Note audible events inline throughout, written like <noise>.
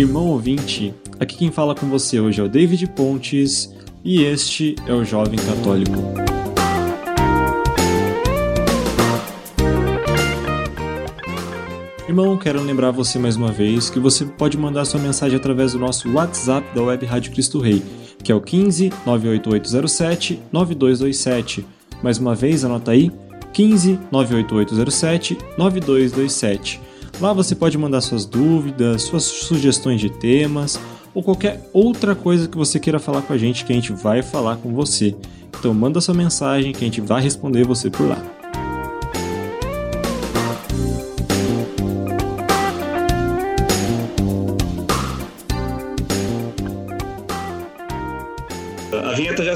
irmão ouvinte. Aqui quem fala com você hoje é o David Pontes e este é o Jovem Católico. Irmão, quero lembrar você mais uma vez que você pode mandar sua mensagem através do nosso WhatsApp da Web Rádio Cristo Rei, que é o 15 98807 9227. Mais uma vez, anota aí: 15 98807 9227. Lá você pode mandar suas dúvidas, suas sugestões de temas ou qualquer outra coisa que você queira falar com a gente que a gente vai falar com você. Então manda sua mensagem que a gente vai responder você por lá.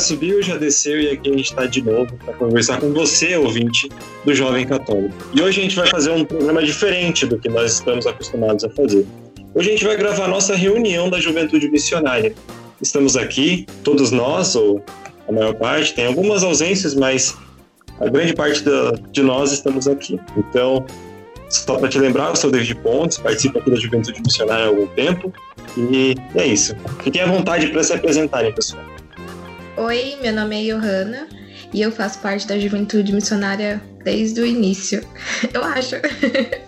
Subiu, já desceu e aqui a gente está de novo para conversar com você, ouvinte do Jovem Católico. E hoje a gente vai fazer um programa diferente do que nós estamos acostumados a fazer. Hoje a gente vai gravar a nossa reunião da Juventude Missionária. Estamos aqui, todos nós, ou a maior parte, tem algumas ausências, mas a grande parte da, de nós estamos aqui. Então, só para te lembrar, eu sou David Pontes, participo aqui da Juventude Missionária há algum tempo. E é isso. Fiquem à vontade para se apresentarem, pessoal. Oi, meu nome é Johanna e eu faço parte da Juventude Missionária desde o início, <laughs> eu acho.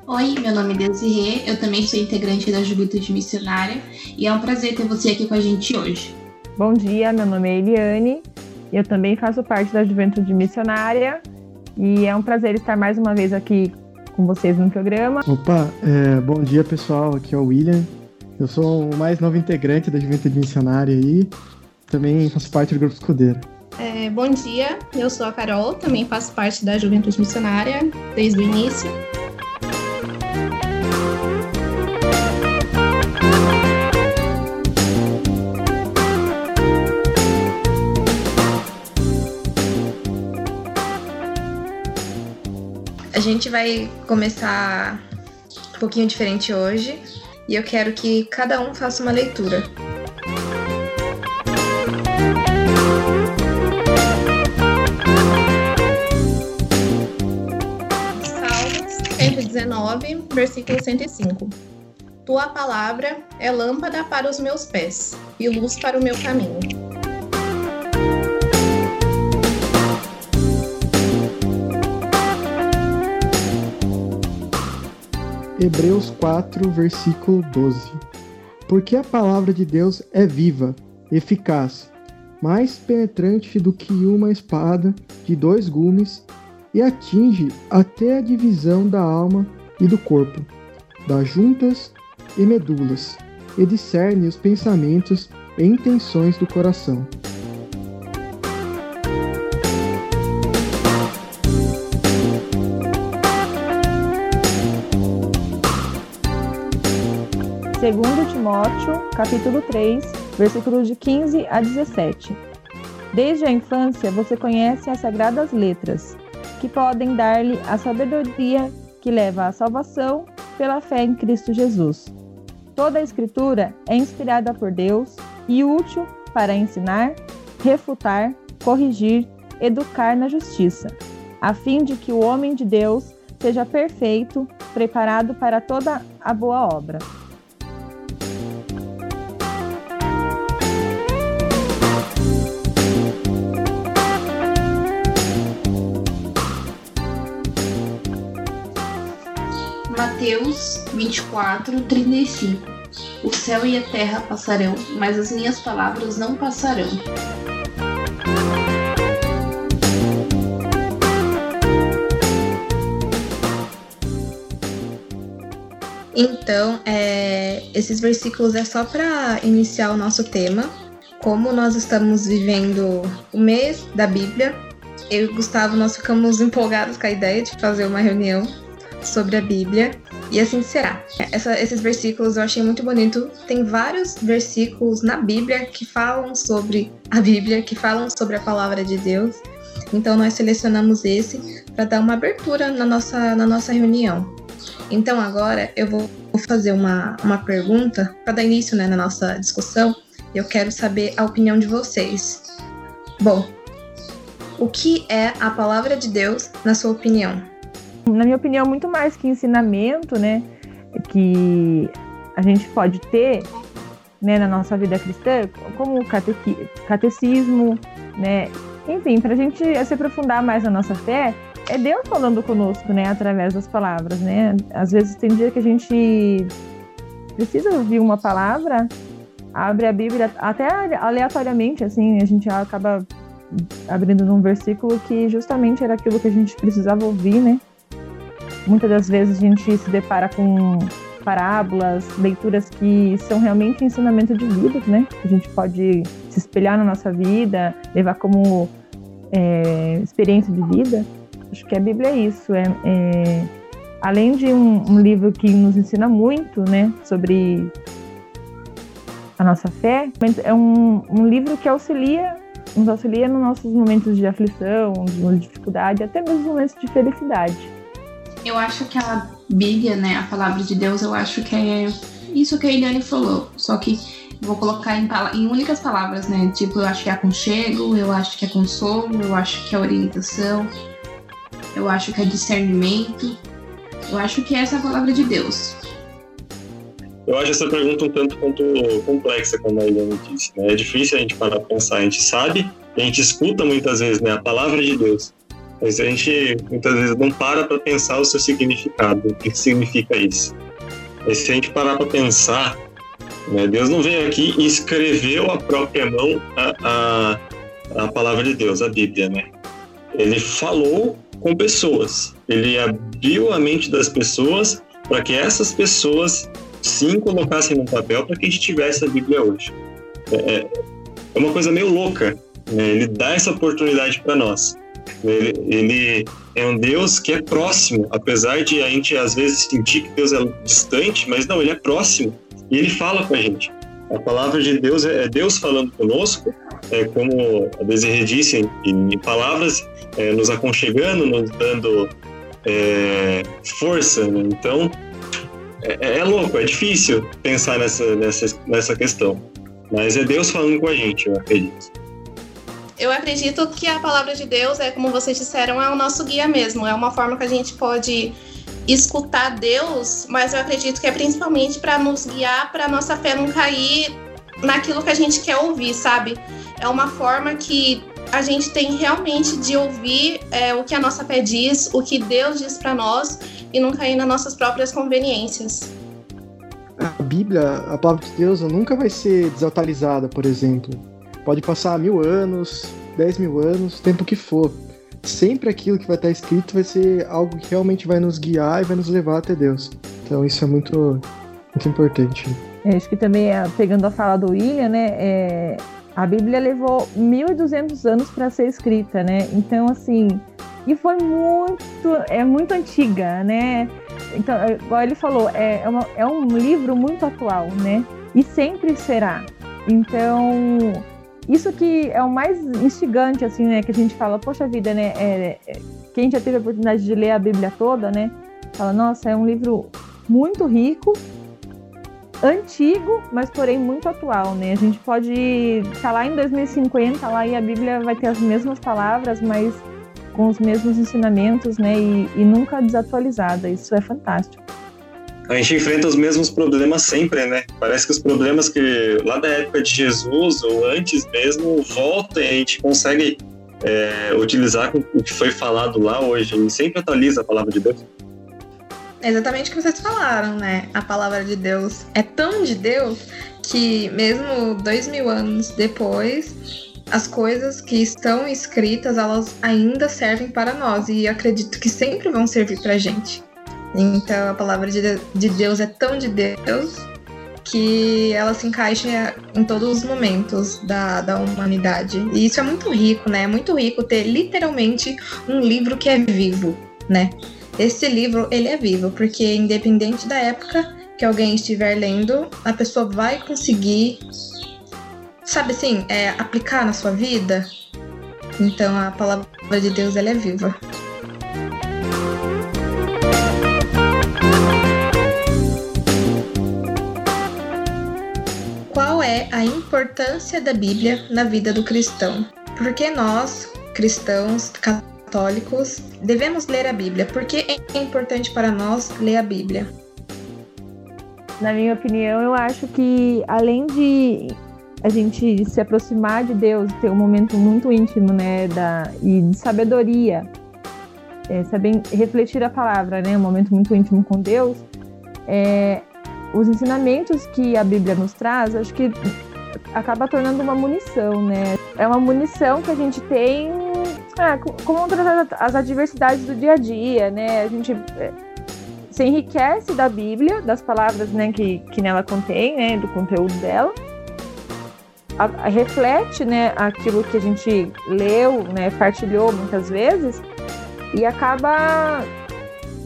Oi, meu nome é Desirê, eu também sou integrante da Juventude Missionária e é um prazer ter você aqui com a gente hoje. Bom dia, meu nome é Eliane, eu também faço parte da Juventude Missionária e é um prazer estar mais uma vez aqui com vocês no programa. Opa, é, bom dia pessoal, aqui é o William. Eu sou o mais novo integrante da Juventude Missionária aí também faço parte do Grupo Escudeiro. É, bom dia, eu sou a Carol, também faço parte da Juventude Missionária desde o início. A gente vai começar um pouquinho diferente hoje e eu quero que cada um faça uma leitura. 119, versículo 105. Tua palavra é lâmpada para os meus pés e luz para o meu caminho. Hebreus 4, versículo 12. Porque a palavra de Deus é viva, eficaz, mais penetrante do que uma espada de dois gumes e atinge até a divisão da alma e do corpo, das juntas e medulas, e discerne os pensamentos e intenções do coração. Segundo Timóteo, capítulo 3, versículos de 15 a 17. Desde a infância você conhece as sagradas letras, que podem dar-lhe a sabedoria que leva à salvação pela fé em Cristo Jesus. Toda a escritura é inspirada por Deus e útil para ensinar, refutar, corrigir, educar na justiça, a fim de que o homem de Deus seja perfeito, preparado para toda a boa obra. Mateus 24, 35. O céu e a terra passarão, mas as minhas palavras não passarão. Então, é, esses versículos é só para iniciar o nosso tema. Como nós estamos vivendo o mês da Bíblia, eu e o Gustavo nós ficamos <laughs> empolgados com a ideia de fazer uma reunião sobre a Bíblia. E assim será. Essa, esses versículos eu achei muito bonito. Tem vários versículos na Bíblia que falam sobre a Bíblia, que falam sobre a palavra de Deus. Então nós selecionamos esse para dar uma abertura na nossa, na nossa reunião. Então agora eu vou fazer uma, uma pergunta para dar início né, na nossa discussão. Eu quero saber a opinião de vocês. Bom, o que é a palavra de Deus na sua opinião? Na minha opinião, muito mais que ensinamento, né? Que a gente pode ter né, na nossa vida cristã, como catecismo, né? Enfim, para a gente se aprofundar mais na nossa fé, é Deus falando conosco, né, através das palavras, né? Às vezes tem dia que a gente precisa ouvir uma palavra, abre a Bíblia até aleatoriamente, assim, a gente acaba abrindo num versículo que justamente era aquilo que a gente precisava ouvir, né? Muitas das vezes a gente se depara com parábolas, leituras que são realmente ensinamento de vida, né? A gente pode se espelhar na nossa vida, levar como é, experiência de vida. Acho que a Bíblia é isso. É, é além de um, um, livro que nos ensina muito, né, sobre a nossa fé, é um, um livro que auxilia, nos auxilia nos nossos momentos de aflição, de dificuldade, até mesmo momentos de felicidade. Eu acho que a Bíblia, né, a palavra de Deus, eu acho que é isso que a Eliane falou, só que vou colocar em, em únicas palavras, né? Tipo, eu acho que é aconchego, eu acho que é consolo, eu acho que é orientação, eu acho que é discernimento, eu acho que essa é a palavra de Deus. Eu acho essa pergunta um tanto quanto complexa, como a Eliane disse. Né? É difícil a gente parar para pensar. A gente sabe, a gente escuta muitas vezes né, a palavra de Deus, mas a gente muitas vezes não para para pensar o seu significado, o que significa isso. E se a gente parar para pensar, né, Deus não veio aqui e escreveu a própria mão a, a, a palavra de Deus, a Bíblia, né? Ele falou com pessoas. Ele abriu a mente das pessoas para que essas pessoas sim colocassem no papel para que a gente tivesse a Bíblia hoje. É, é, é uma coisa meio louca. Né? Ele dá essa oportunidade para nós. Ele, ele, é um Deus que é próximo, apesar de a gente às vezes sentir que Deus é distante, mas não, ele é próximo e ele fala com a gente. A palavra de Deus é, é Deus falando conosco, é como a Desirê disse, em, palavras é, nos aconchegando, nos dando é, força. Né? Então, é, é, louco, é difícil pensar nessa, nessa, nessa questão. Mas é Deus falando com a gente, eu acredito. Eu acredito que a palavra de Deus é, como vocês disseram, é o nosso guia mesmo. É uma forma que a gente pode escutar Deus, mas eu acredito que é principalmente para nos guiar, para nossa fé não cair naquilo que a gente quer ouvir, sabe? É uma forma que a gente tem realmente de ouvir é, o que a nossa fé diz, o que Deus diz para nós e não cair nas nossas próprias conveniências. A Bíblia, a palavra de Deus, nunca vai ser desatualizada, por exemplo. Pode passar mil anos, dez mil anos, tempo que for. Sempre aquilo que vai estar escrito vai ser algo que realmente vai nos guiar e vai nos levar até Deus. Então isso é muito, muito importante. É, acho que também, é, pegando a fala do William, né, é, a Bíblia levou 1.200 anos para ser escrita, né? Então, assim, e foi muito, é muito antiga, né? Então, é, igual ele falou, é, é, uma, é um livro muito atual, né? E sempre será. Então, isso que é o mais instigante, assim, né? Que a gente fala, poxa vida, né? É, é, quem já teve a oportunidade de ler a Bíblia toda, né? Fala, nossa, é um livro muito rico antigo, mas porém muito atual, né? A gente pode estar tá lá em 2050 lá e a Bíblia vai ter as mesmas palavras, mas com os mesmos ensinamentos, né? E, e nunca desatualizada. Isso é fantástico. A gente enfrenta os mesmos problemas sempre, né? Parece que os problemas que lá da época de Jesus ou antes mesmo voltam e a gente consegue é, utilizar o que foi falado lá hoje. E sempre atualiza a palavra de Deus exatamente o que vocês falaram, né? A palavra de Deus é tão de Deus que mesmo dois mil anos depois, as coisas que estão escritas, elas ainda servem para nós e acredito que sempre vão servir para gente. Então a palavra de Deus é tão de Deus que ela se encaixa em todos os momentos da, da humanidade. E isso é muito rico, né? É muito rico ter literalmente um livro que é vivo, né? Esse livro, ele é vivo, porque independente da época que alguém estiver lendo, a pessoa vai conseguir, sabe assim, é, aplicar na sua vida. Então a palavra de Deus, ela é viva. Qual é a importância da Bíblia na vida do cristão? Porque nós, cristãos, católicos, devemos ler a Bíblia. Por que é importante para nós ler a Bíblia? na minha opinião, eu acho que além de a gente se aproximar de Deus, ter um momento muito íntimo, né, da, e de sabedoria, é, saber refletir a palavra, né, um momento muito íntimo com Deus, é, os ensinamentos que a Bíblia nos traz, acho que acaba tornando uma munição, né? É uma munição que a gente tem é, contra as adversidades do dia a dia, né? A gente é, se enriquece da Bíblia, das palavras né, que, que nela contém, né, do conteúdo dela, a, a, reflete né, aquilo que a gente leu, né, partilhou muitas vezes, e acaba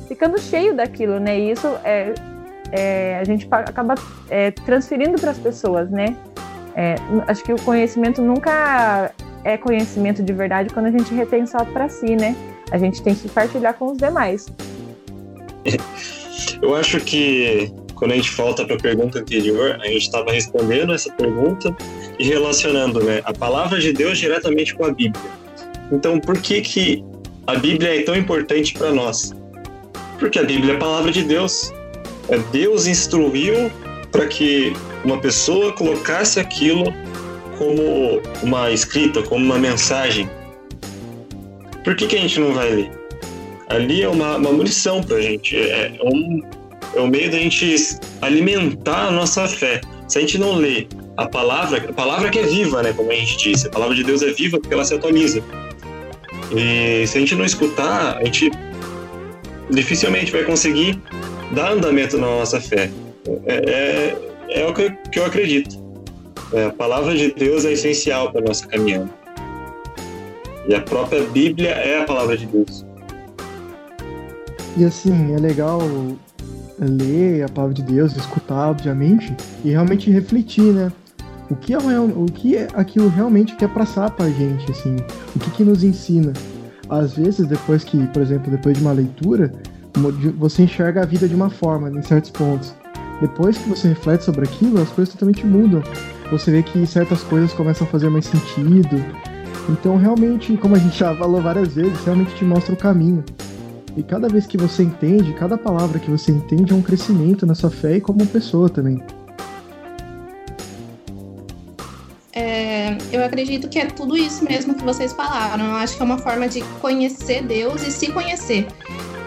ficando cheio daquilo, né? E isso é, é a gente acaba é, transferindo para as pessoas, né? É, acho que o conhecimento nunca é conhecimento de verdade quando a gente retém só para si, né? A gente tem que partilhar com os demais. <laughs> Eu acho que quando a gente volta para a pergunta anterior, a gente estava respondendo essa pergunta e relacionando né, a palavra de Deus diretamente com a Bíblia. Então, por que, que a Bíblia é tão importante para nós? Porque a Bíblia é a palavra de Deus. É Deus instruiu para que uma pessoa colocasse aquilo como uma escrita, como uma mensagem. Por que, que a gente não vai ler? Ali é uma, uma munição para a gente, é, é, um, é um meio da gente alimentar a nossa fé. Se a gente não lê a palavra, a palavra que é viva, né, como a gente disse, a palavra de Deus é viva porque ela se atualiza. E se a gente não escutar, a gente dificilmente vai conseguir dar andamento na nossa fé. É, é, é o que, que eu acredito. É, a palavra de Deus é essencial para nossa caminhada. E a própria Bíblia é a palavra de Deus. E assim, é legal ler a palavra de Deus, escutar, obviamente, e realmente refletir, né? O que é, o que é aquilo realmente quer passar pra gente, assim? O que, que nos ensina? Às vezes, depois que, por exemplo, depois de uma leitura, você enxerga a vida de uma forma, em certos pontos. Depois que você reflete sobre aquilo, as coisas totalmente mudam. Você vê que certas coisas começam a fazer mais sentido. Então, realmente, como a gente já falou várias vezes, realmente te mostra o caminho. E cada vez que você entende, cada palavra que você entende é um crescimento na sua fé e como pessoa também. É, eu acredito que é tudo isso mesmo que vocês falaram. Eu acho que é uma forma de conhecer Deus e se conhecer.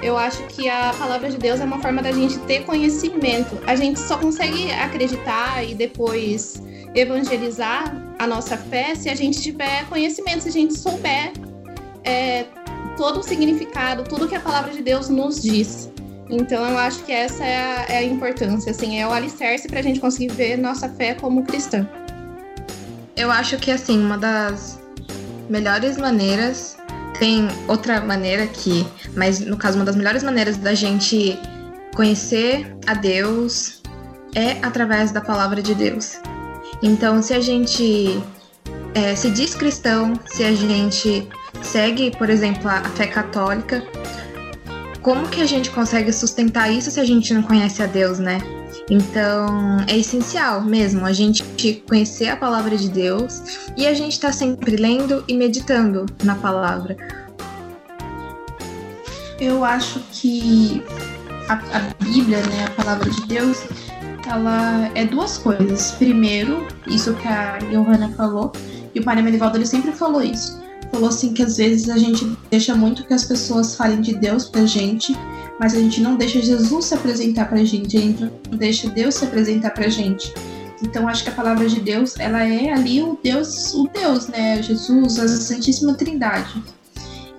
Eu acho que a palavra de Deus é uma forma da gente ter conhecimento. A gente só consegue acreditar e depois evangelizar a nossa fé se a gente tiver conhecimento, se a gente souber é, todo o significado, tudo que a palavra de Deus nos diz. Então eu acho que essa é a, é a importância, assim, é o alicerce para a gente conseguir ver nossa fé como cristã. Eu acho que assim uma das melhores maneiras tem outra maneira que, mas no caso uma das melhores maneiras da gente conhecer a Deus é através da palavra de Deus. Então, se a gente é, se diz cristão, se a gente segue, por exemplo, a, fé católica, como que a gente consegue sustentar isso se a gente não conhece a Deus, né? Então, é essencial mesmo a gente conhecer a palavra de Deus e a gente estar tá sempre lendo e meditando na palavra. Eu acho que a, a Bíblia, né, a palavra de Deus, ela é duas coisas. Primeiro, isso que a Johanna falou, e o Padre Merivaldo ele sempre falou isso falou assim que às vezes a gente deixa muito que as pessoas falem de Deus pra gente, mas a gente não deixa Jesus se apresentar pra gente, a gente não deixa Deus se apresentar pra gente. Então acho que a palavra de Deus, ela é ali o Deus, o Deus, né? Jesus, a Santíssima Trindade.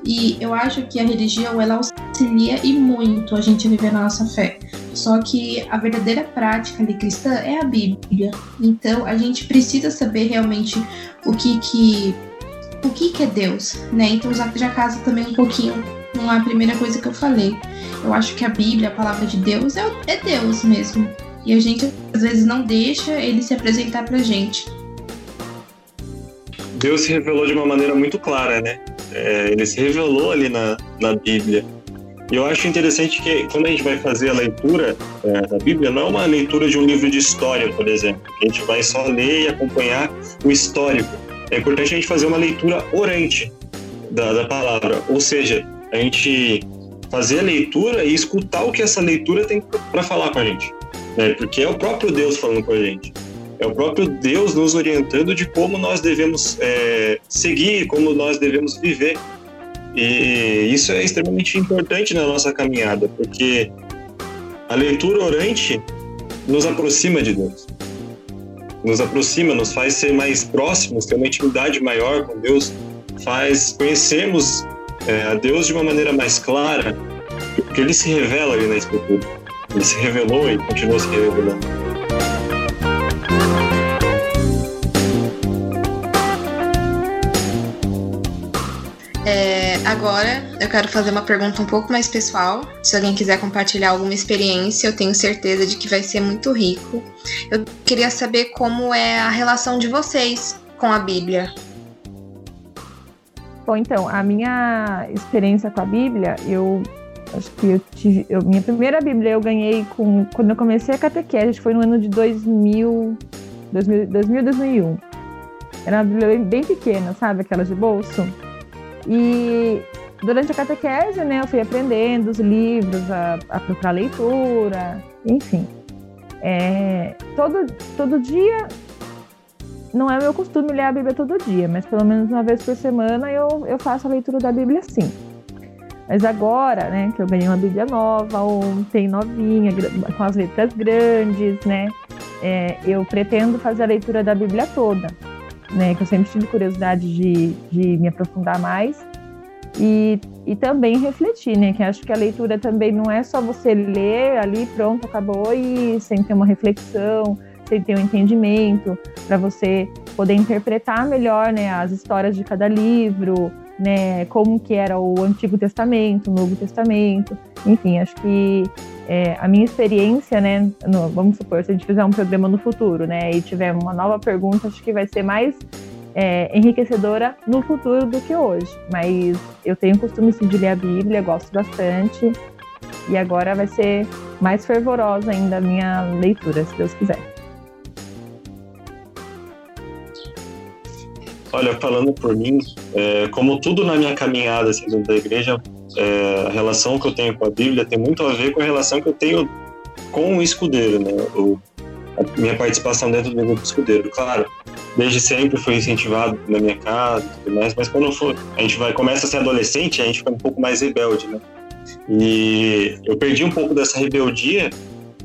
E eu acho que a religião ela auxilia e muito a gente a viver a nossa fé. Só que a verdadeira prática ali cristã é a Bíblia. Então a gente precisa saber realmente o que que o que, que é Deus, né? Então já casa também um pouquinho com a primeira coisa que eu falei. Eu acho que a Bíblia, a palavra de Deus, é, é Deus mesmo. E a gente às vezes não deixa ele se apresentar pra gente. Deus se revelou de uma maneira muito clara, né? É, ele se revelou ali na, na Bíblia. E eu acho interessante que quando a gente vai fazer a leitura é, da Bíblia, não é uma leitura de um livro de história, por exemplo. A gente vai só ler e acompanhar o histórico é importante a gente fazer uma leitura orante da, da palavra, ou seja, a gente fazer a leitura e escutar o que essa leitura tem para falar com a gente. né? porque é o próprio Deus falando com a gente. É o próprio Deus nos orientando de como nós devemos é, seguir, como nós devemos viver. E isso é extremamente importante na nossa caminhada, porque a leitura orante nos aproxima de Deus. Nos aproxima, nos faz ser mais próximos, ter uma intimidade maior com Deus, faz conhecermos é, a Deus de uma maneira mais clara, porque ele se revela ali na Escritura. Ele se revelou e continua se revelando. É, agora eu quero fazer uma pergunta um pouco mais pessoal. Se alguém quiser compartilhar alguma experiência, eu tenho certeza de que vai ser muito rico. Eu queria saber como é a relação de vocês com a Bíblia. Bom, então, a minha experiência com a Bíblia, eu acho que eu tive. Eu, minha primeira Bíblia eu ganhei com, quando eu comecei a catequese, foi no ano de 2000, 2000, 2000 2001. Era uma Bíblia bem, bem pequena, sabe? Aquelas de bolso. E durante a catequese, né, eu fui aprendendo os livros, a, a procurar leitura, enfim. É, todo, todo dia não é meu costume ler a Bíblia todo dia, mas pelo menos uma vez por semana eu, eu faço a leitura da Bíblia sim. Mas agora, né, que eu ganhei uma Bíblia nova, ontem, novinha, com as letras grandes, né, é, eu pretendo fazer a leitura da Bíblia toda, né, que eu sempre tive curiosidade de, de me aprofundar mais e, e também refletir, né, que acho que a leitura também não é só você ler ali, pronto, acabou e sem ter uma reflexão, sem ter um entendimento, para você poder interpretar melhor né, as histórias de cada livro, né, como que era o Antigo Testamento, o Novo Testamento, enfim, acho que é, a minha experiência, né, no, vamos supor, se a gente fizer um programa no futuro, né, e tiver uma nova pergunta, acho que vai ser mais é, enriquecedora no futuro do que hoje. Mas eu tenho o costume sim, de ler a Bíblia, gosto bastante, e agora vai ser mais fervorosa ainda a minha leitura, se Deus quiser. Olha, falando por mim, é, como tudo na minha caminhada assim, da igreja, é, a relação que eu tenho com a Bíblia tem muito a ver com a relação que eu tenho com o escudeiro, né? O, a minha participação dentro do grupo escudeiro. Claro, desde sempre foi incentivado na minha casa e tudo mais, mas quando for, a gente vai começa a ser adolescente, a gente fica um pouco mais rebelde, né? E eu perdi um pouco dessa rebeldia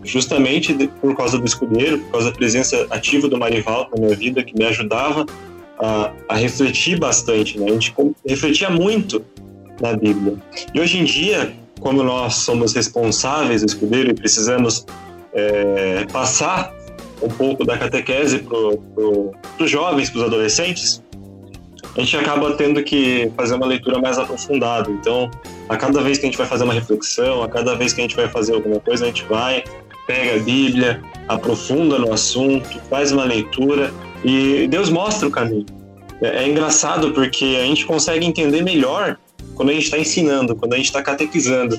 justamente por causa do escudeiro, por causa da presença ativa do Marival na minha vida, que me ajudava a, a refletir bastante, né? A gente refletia muito na Bíblia. E hoje em dia, como nós somos responsáveis, escudeiro, e precisamos é, passar um pouco da catequese para pro, os jovens, para os adolescentes, a gente acaba tendo que fazer uma leitura mais aprofundada. Então, a cada vez que a gente vai fazer uma reflexão, a cada vez que a gente vai fazer alguma coisa, a gente vai, pega a Bíblia, aprofunda no assunto, faz uma leitura e Deus mostra o caminho. É, é engraçado porque a gente consegue entender melhor quando a gente está ensinando, quando a gente está catequizando.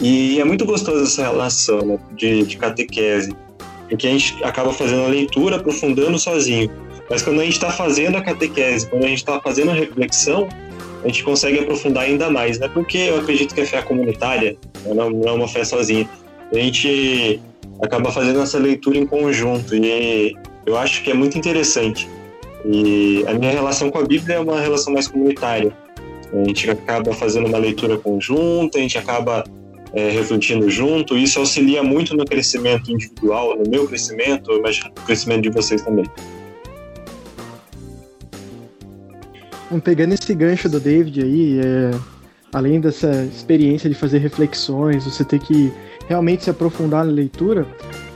E é muito gostoso essa relação né, de, de catequese, porque a gente acaba fazendo a leitura, aprofundando sozinho. Mas quando a gente está fazendo a catequese, quando a gente está fazendo a reflexão, a gente consegue aprofundar ainda mais, né? Porque eu acredito que a fé é comunitária, né, não é uma fé sozinha. A gente acaba fazendo essa leitura em conjunto e eu acho que é muito interessante. E a minha relação com a Bíblia é uma relação mais comunitária. A gente acaba fazendo uma leitura conjunta, a gente acaba é, refletindo junto, isso auxilia muito no crescimento individual, no meu crescimento, mas no crescimento de vocês também. Pegando esse gancho do David aí, é, além dessa experiência de fazer reflexões, você ter que realmente se aprofundar na leitura,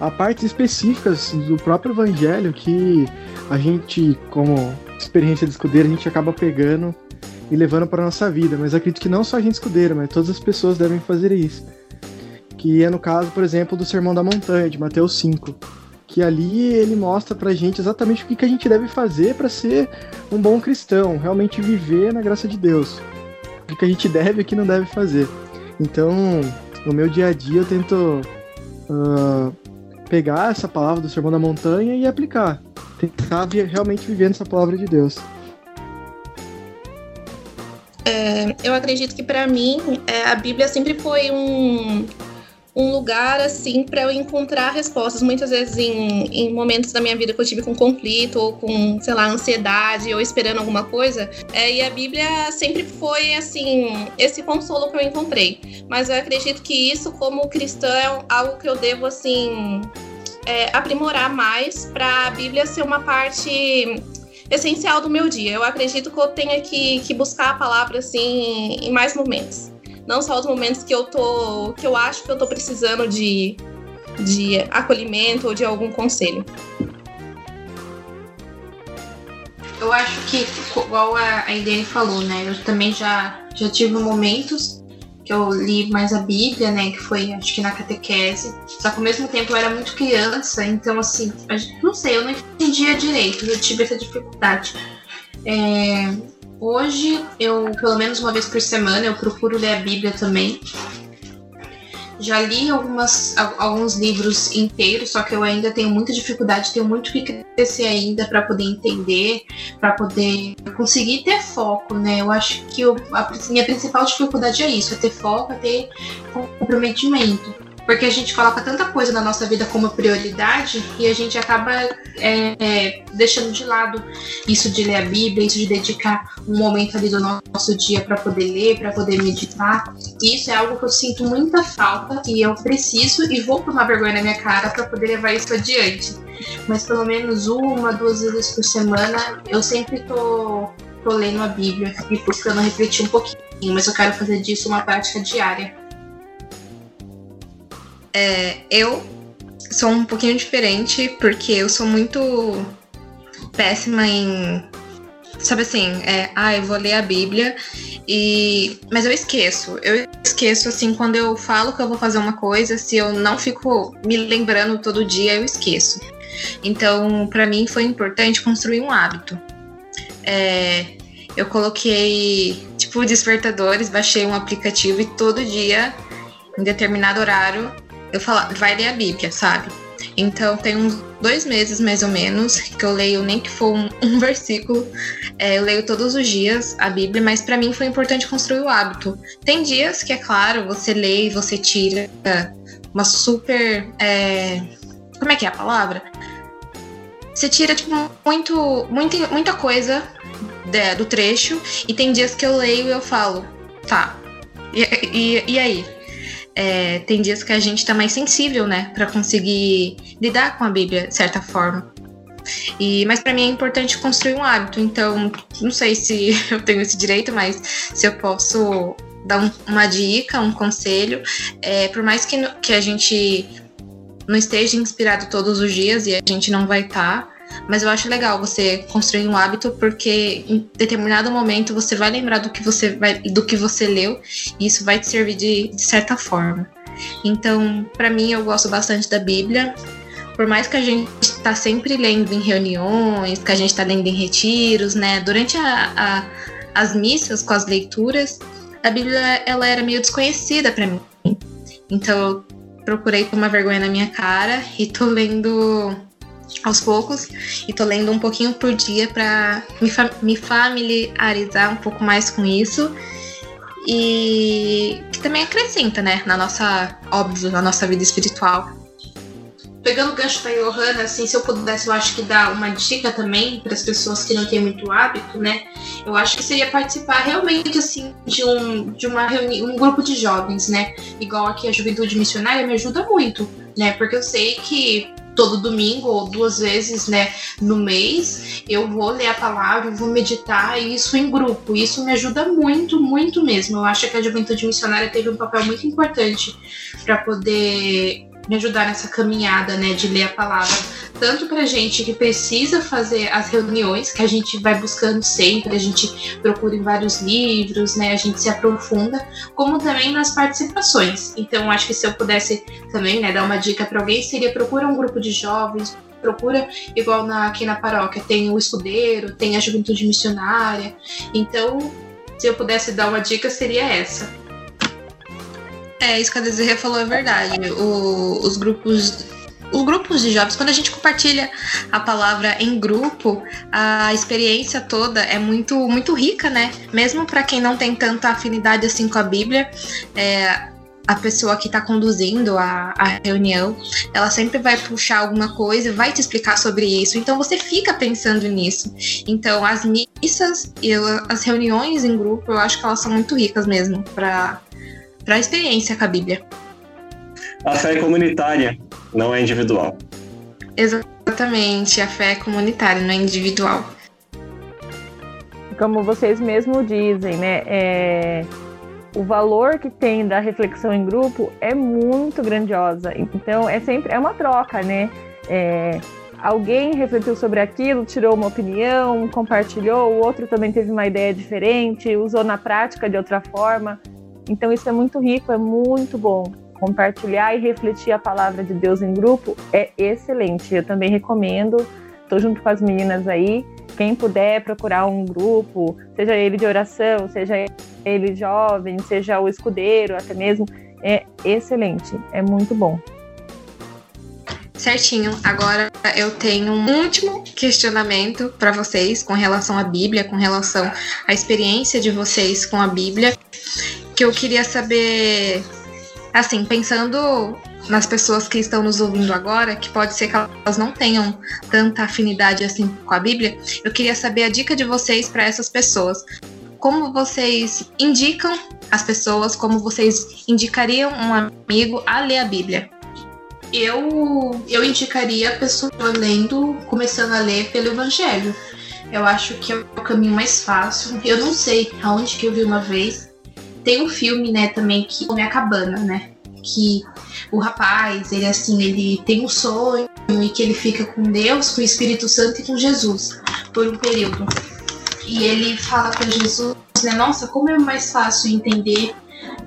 há partes específicas do próprio Evangelho que a gente, como experiência de escudeiro, a gente acaba pegando e levando para nossa vida. Mas acredito que não só a gente escudeira, mas todas as pessoas devem fazer isso. Que é no caso, por exemplo, do Sermão da Montanha, de Mateus 5. Que ali ele mostra pra gente exatamente o que, que a gente deve fazer para ser um bom cristão, realmente viver na graça de Deus. O que a gente deve e o que não deve fazer. Então, no meu dia a dia, eu tento uh, pegar essa palavra do Sermão da Montanha e aplicar. Tentar realmente viver nessa palavra de Deus. É, eu acredito que para mim é, a Bíblia sempre foi um, um lugar assim para eu encontrar respostas. Muitas vezes em, em, momentos da minha vida que eu tive com conflito ou com, sei lá, ansiedade ou esperando alguma coisa. É, e a Bíblia sempre foi assim esse consolo que eu encontrei. Mas eu acredito que isso, como cristã, é algo que eu devo assim é, aprimorar mais para a Bíblia ser uma parte essencial do meu dia. Eu acredito que eu tenha que, que buscar a palavra assim em mais momentos. Não só os momentos que eu tô. que eu acho que eu tô precisando de, de acolhimento ou de algum conselho. Eu acho que, igual a Irene falou, né? Eu também já, já tive momentos que eu li mais a Bíblia, né? Que foi, acho que na catequese. Só que ao mesmo tempo eu era muito criança, então assim, não sei, eu não entendia direito, eu tive essa dificuldade. É, hoje, eu, pelo menos uma vez por semana, eu procuro ler a Bíblia também. Já li algumas, alguns livros inteiros, só que eu ainda tenho muita dificuldade, tenho muito que crescer ainda para poder entender, para poder conseguir ter foco, né? Eu acho que eu, a minha principal dificuldade é isso, é ter foco, é ter comprometimento porque a gente coloca tanta coisa na nossa vida como prioridade e a gente acaba é, é, deixando de lado isso de ler a Bíblia, isso de dedicar um momento ali do nosso dia para poder ler, para poder meditar. E isso é algo que eu sinto muita falta e eu preciso e vou tomar vergonha na minha cara para poder levar isso adiante. Mas pelo menos uma, duas vezes por semana eu sempre tô, tô lendo a Bíblia e buscando refletir um pouquinho, mas eu quero fazer disso uma prática diária. É, eu sou um pouquinho diferente porque eu sou muito péssima em. Sabe assim, é, ah, eu vou ler a Bíblia e. Mas eu esqueço. Eu esqueço, assim, quando eu falo que eu vou fazer uma coisa, se eu não fico me lembrando todo dia, eu esqueço. Então, para mim foi importante construir um hábito. É, eu coloquei, tipo, despertadores, baixei um aplicativo e todo dia, em determinado horário, eu falo, vai ler a Bíblia, sabe? Então tem uns dois meses mais ou menos que eu leio nem que for um, <laughs> um versículo. É, eu leio todos os dias a Bíblia, mas para mim foi importante construir o hábito. Tem dias que é claro você lê e você tira uma super é, como é que é a palavra? Você tira tipo muito, muita, muita coisa de, do trecho e tem dias que eu leio e eu falo, tá. E, e, e aí? É, tem dias que a gente tá mais sensível, né, para conseguir lidar com a Bíblia de certa forma. E, mas para mim é importante construir um hábito, então não sei se <laughs> eu tenho esse direito, mas se eu posso dar um, uma dica, um conselho, é, por mais que, que a gente não esteja inspirado todos os dias e a gente não vai estar, tá, mas eu acho legal você construir um hábito porque em determinado momento você vai lembrar do que você vai, do que você leu e isso vai te servir de, de certa forma. Então, para mim, eu gosto bastante da Bíblia. Por mais que a gente está sempre lendo em reuniões, que a gente está lendo em retiros, né? Durante a, a, as missas com as leituras, a Bíblia ela era meio desconhecida para mim. Então, eu procurei tomar vergonha na minha cara e tô lendo aos poucos e tô lendo um pouquinho por dia para me, fa me familiarizar um pouco mais com isso e que também acrescenta, né, na nossa, óbvio, na nossa vida espiritual. Pegando o gancho da Johanna, assim, se eu pudesse, eu acho que dar uma dica também para as pessoas que não têm muito hábito, né? Eu acho que seria participar realmente, assim, de um, de uma reunião, um grupo de jovens, né? Igual aqui a Juventude Missionária me ajuda muito, né? Porque eu sei que todo domingo ou duas vezes, né, no mês, eu vou ler a palavra, vou meditar isso em grupo. Isso me ajuda muito, muito mesmo. Eu acho que a juventude missionária teve um papel muito importante para poder me ajudar nessa caminhada, né, de ler a palavra. Tanto para gente que precisa fazer as reuniões, que a gente vai buscando sempre, a gente procura em vários livros, né, a gente se aprofunda, como também nas participações. Então, acho que se eu pudesse também, né, dar uma dica para alguém, seria procura um grupo de jovens, procura igual na, aqui na paróquia tem o escudeiro, tem a juventude missionária. Então, se eu pudesse dar uma dica, seria essa. É, isso que a Desirê falou é verdade. O, os grupos. Os grupos de jovens, quando a gente compartilha a palavra em grupo, a experiência toda é muito, muito rica, né? Mesmo para quem não tem tanta afinidade assim com a Bíblia, é, a pessoa que está conduzindo a, a reunião, ela sempre vai puxar alguma coisa, vai te explicar sobre isso. Então você fica pensando nisso. Então as missas e as reuniões em grupo, eu acho que elas são muito ricas mesmo para para a experiência com a Bíblia. A fé é comunitária, não é individual. Exatamente, a fé é comunitária, não é individual. Como vocês mesmos dizem, né? É, o valor que tem da reflexão em grupo é muito grandiosa. Então é sempre é uma troca, né? É, alguém refletiu sobre aquilo, tirou uma opinião, compartilhou, o outro também teve uma ideia diferente, usou na prática de outra forma. Então isso é muito rico, é muito bom. Compartilhar e refletir a palavra de Deus em grupo é excelente. Eu também recomendo. Estou junto com as meninas aí. Quem puder procurar um grupo, seja ele de oração, seja ele jovem, seja o escudeiro, até mesmo, é excelente, é muito bom. Certinho. Agora eu tenho um último questionamento para vocês com relação à Bíblia, com relação à experiência de vocês com a Bíblia, que eu queria saber, assim, pensando nas pessoas que estão nos ouvindo agora, que pode ser que elas não tenham tanta afinidade assim com a Bíblia, eu queria saber a dica de vocês para essas pessoas. Como vocês indicam as pessoas, como vocês indicariam um amigo a ler a Bíblia? Eu, eu indicaria a pessoa lendo, começando a ler pelo Evangelho. Eu acho que é o caminho mais fácil. Eu não sei aonde que eu vi uma vez. Tem um filme, né, também, que é a cabana, né? Que o rapaz, ele assim, ele tem um sonho e que ele fica com Deus, com o Espírito Santo e com Jesus por um período. E ele fala para Jesus, né, nossa, como é mais fácil entender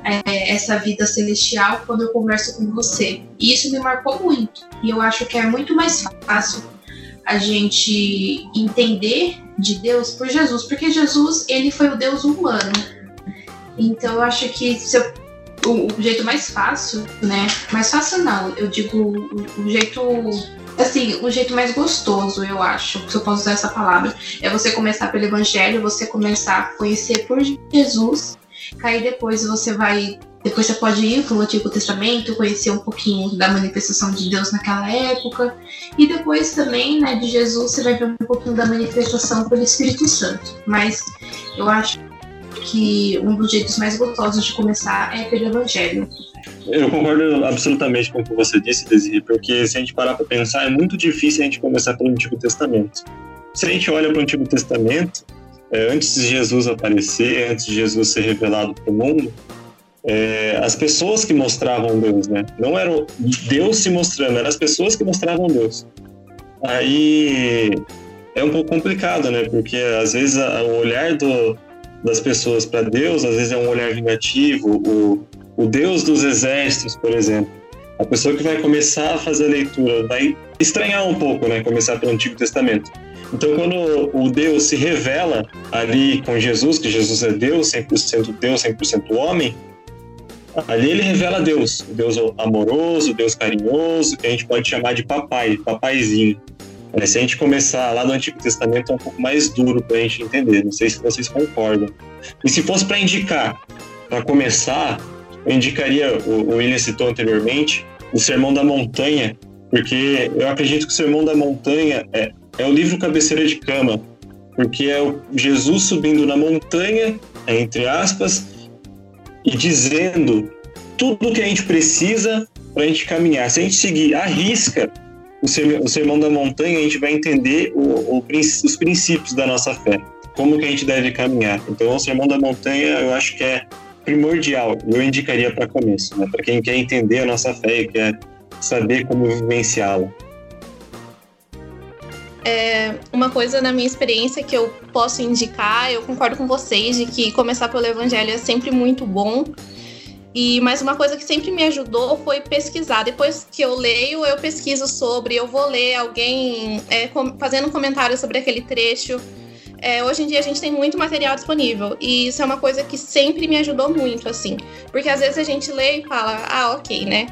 é, essa vida celestial quando eu converso com você. E isso me marcou muito. E eu acho que é muito mais fácil a gente entender de Deus por Jesus, porque Jesus ele foi o Deus humano. Então eu acho que se eu o, o, jeito mais fácil, né? Mais fácil não, eu digo o, o, jeito. Assim, o jeito mais gostoso, eu acho, se eu posso usar essa palavra, é você começar pelo Evangelho, você começar a conhecer por Jesus, aí depois você vai. Depois você pode ir para o Antigo Testamento, conhecer um pouquinho da manifestação de Deus naquela época. E depois também, né, de Jesus, você vai ver um pouquinho da manifestação pelo Espírito Santo. Mas eu acho que um dos jeitos mais gostosos de começar é pelo Evangelho. Eu concordo absolutamente com o que você disse, Desiree, porque se a gente parar para pensar, é muito difícil a gente começar pelo Antigo Testamento. Se a gente olha para o Antigo Testamento, é, antes de Jesus aparecer, antes de Jesus ser revelado para o mundo, é, as pessoas que mostravam Deus, né? Não era Deus se mostrando, eram as pessoas que mostravam Deus. Aí é um pouco complicado, né? Porque às vezes a, o olhar do, das pessoas para Deus, às vezes é um olhar vingativo, o, o Deus dos exércitos, por exemplo. A pessoa que vai começar a fazer a leitura vai estranhar um pouco, né? Começar pelo Antigo Testamento. Então, quando o Deus se revela ali com Jesus, que Jesus é Deus, 100% Deus, 100% homem, ali ele revela Deus, Deus amoroso, Deus carinhoso, que a gente pode chamar de papai, papaizinho. É, se a gente começar lá do Antigo Testamento, é um pouco mais duro para a gente entender. Não sei se vocês concordam. E se fosse para indicar, para começar, eu indicaria, o, William citou anteriormente, o Sermão da Montanha, porque eu acredito que o Sermão da Montanha é, é o livro cabeceira de cama, porque é o Jesus subindo na montanha, entre aspas, e dizendo tudo o que a gente precisa para a gente caminhar. Se a gente seguir a risca o Sermão da Montanha, a gente vai entender o, o, os princípios da nossa fé, como que a gente deve caminhar. Então, o Sermão da Montanha, eu acho que é primordial, eu indicaria para começo, né? para quem quer entender a nossa fé e quer saber como vivenciá-la. É, uma coisa na minha experiência que eu posso indicar, eu concordo com vocês de que começar pelo Evangelho é sempre muito bom, e mais uma coisa que sempre me ajudou foi pesquisar. Depois que eu leio, eu pesquiso sobre, eu vou ler alguém é, com, fazendo um comentário sobre aquele trecho. É, hoje em dia a gente tem muito material disponível e isso é uma coisa que sempre me ajudou muito, assim, porque às vezes a gente lê e fala, ah, ok, né?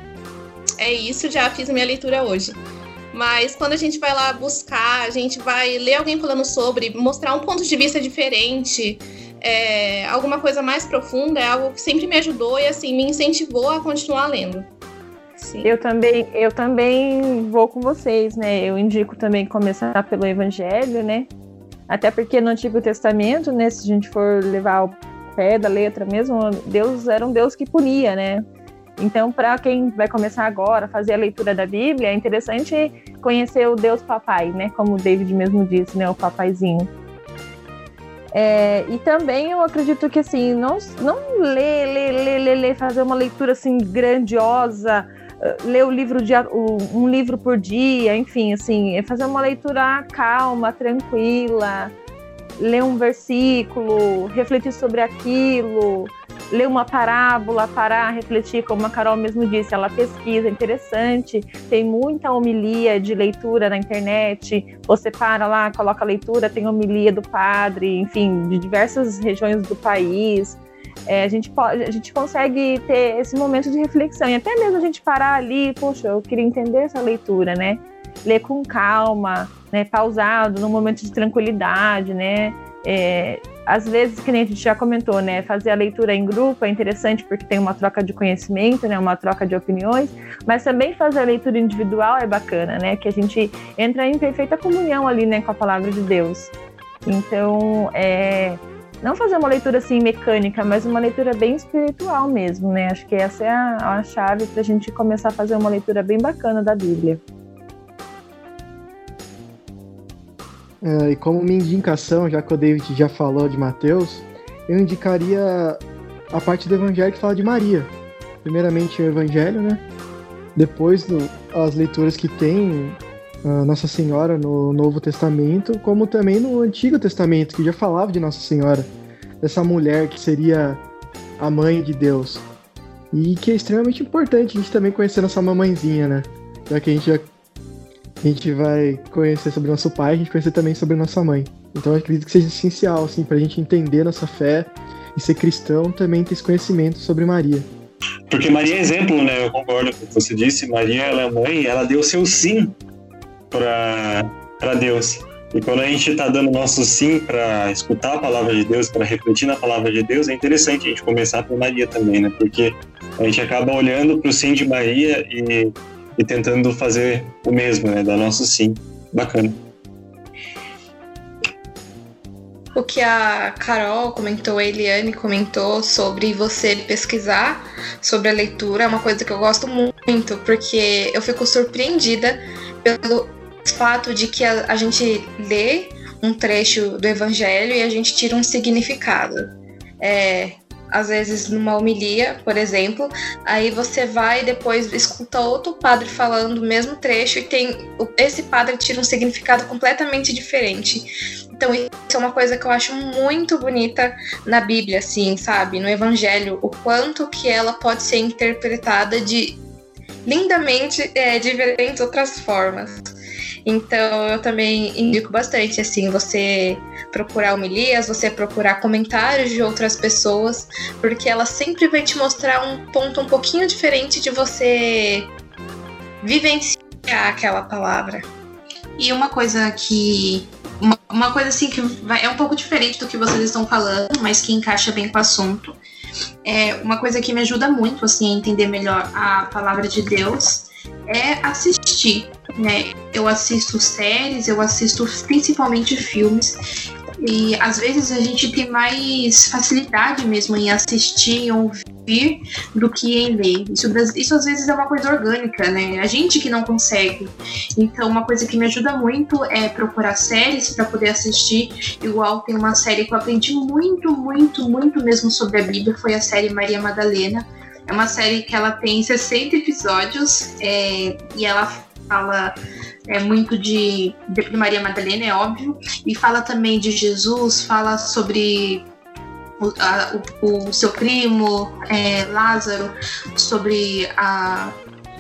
É isso, já fiz minha leitura hoje. Mas quando a gente vai lá buscar, a gente vai ler alguém falando sobre, mostrar um ponto de vista diferente, é, alguma coisa mais profunda, é algo que sempre me ajudou e assim me incentivou a continuar lendo. Sim. Eu também, eu também vou com vocês, né? Eu indico também começar pelo Evangelho, né? Até porque no Antigo Testamento, né, se a gente for levar o pé da letra mesmo, Deus era um Deus que punia, né? Então, para quem vai começar agora a fazer a leitura da Bíblia, é interessante conhecer o Deus Papai, né? Como o David mesmo disse, né? O papaizinho. É, e também eu acredito que assim, não, não ler, ler, ler, ler, ler, fazer uma leitura assim grandiosa, ler o livro de, um livro por dia, enfim, assim, é fazer uma leitura calma, tranquila, ler um versículo, refletir sobre aquilo, ler uma parábola, parar, refletir, como a Carol mesmo disse, ela pesquisa, é interessante, tem muita homilia de leitura na internet, você para lá, coloca a leitura, tem homilia do padre, enfim, de diversas regiões do país, é, a, gente pode, a gente consegue ter esse momento de reflexão e até mesmo a gente parar ali, poxa, eu queria entender essa leitura, né? Ler com calma, né? Pausado, num momento de tranquilidade, né? É, às vezes, que nem a gente já comentou, né? Fazer a leitura em grupo é interessante porque tem uma troca de conhecimento, né? Uma troca de opiniões, mas também fazer a leitura individual é bacana, né? Que a gente entra em perfeita comunhão ali, né? Com a palavra de Deus. Então, é, não fazer uma leitura assim mecânica, mas uma leitura bem espiritual mesmo, né? Acho que essa é a, a chave para a gente começar a fazer uma leitura bem bacana da Bíblia. É, e como minha indicação, já que o David já falou de Mateus, eu indicaria a parte do Evangelho que fala de Maria. Primeiramente o Evangelho, né? Depois do, as leituras que tem nossa Senhora no Novo Testamento, como também no Antigo Testamento, que já falava de Nossa Senhora, dessa mulher que seria a mãe de Deus. E que é extremamente importante a gente também conhecer nossa mamãezinha, né? Já que a gente, já, a gente vai conhecer sobre nosso pai, a gente conhecer também sobre nossa mãe. Então eu acredito que seja essencial, assim, pra gente entender nossa fé e ser cristão, também ter esse conhecimento sobre Maria. Porque Maria é exemplo, né? Eu concordo com o que você disse. Maria, ela é mãe, ela deu seu sim para Deus. E quando a gente está dando nosso sim para escutar a palavra de Deus, para refletir na palavra de Deus, é interessante a gente começar por Maria também, né? Porque a gente acaba olhando para o sim de Maria e, e tentando fazer o mesmo, né? Dar nosso sim. Bacana. O que a Carol comentou, a Eliane comentou sobre você pesquisar sobre a leitura é uma coisa que eu gosto muito, porque eu fico surpreendida pelo fato de que a, a gente lê um trecho do evangelho e a gente tira um significado. É, às vezes numa homilia, por exemplo, aí você vai e depois escuta outro padre falando o mesmo trecho e tem esse padre tira um significado completamente diferente. Então isso é uma coisa que eu acho muito bonita na Bíblia, assim, sabe, no Evangelho, o quanto que ela pode ser interpretada de lindamente é, diferentes outras formas. Então eu também indico bastante assim você procurar homilias, você procurar comentários de outras pessoas, porque ela sempre vai te mostrar um ponto um pouquinho diferente de você vivenciar aquela palavra. E uma coisa que uma, uma coisa assim que vai, é um pouco diferente do que vocês estão falando, mas que encaixa bem com o assunto. É uma coisa que me ajuda muito assim a entender melhor a palavra de Deus é assistir, né? Eu assisto séries, eu assisto principalmente filmes e às vezes a gente tem mais facilidade mesmo em assistir e ouvir do que em ler. Isso, isso às vezes é uma coisa orgânica, né? A gente que não consegue. Então, uma coisa que me ajuda muito é procurar séries para poder assistir. Igual tem uma série que eu aprendi muito, muito, muito mesmo sobre a Bíblia, foi a série Maria Madalena. É uma série que ela tem 60 episódios é, e ela fala é, muito de, de Maria Madalena, é óbvio, e fala também de Jesus, fala sobre o, a, o, o seu primo, é, Lázaro, sobre a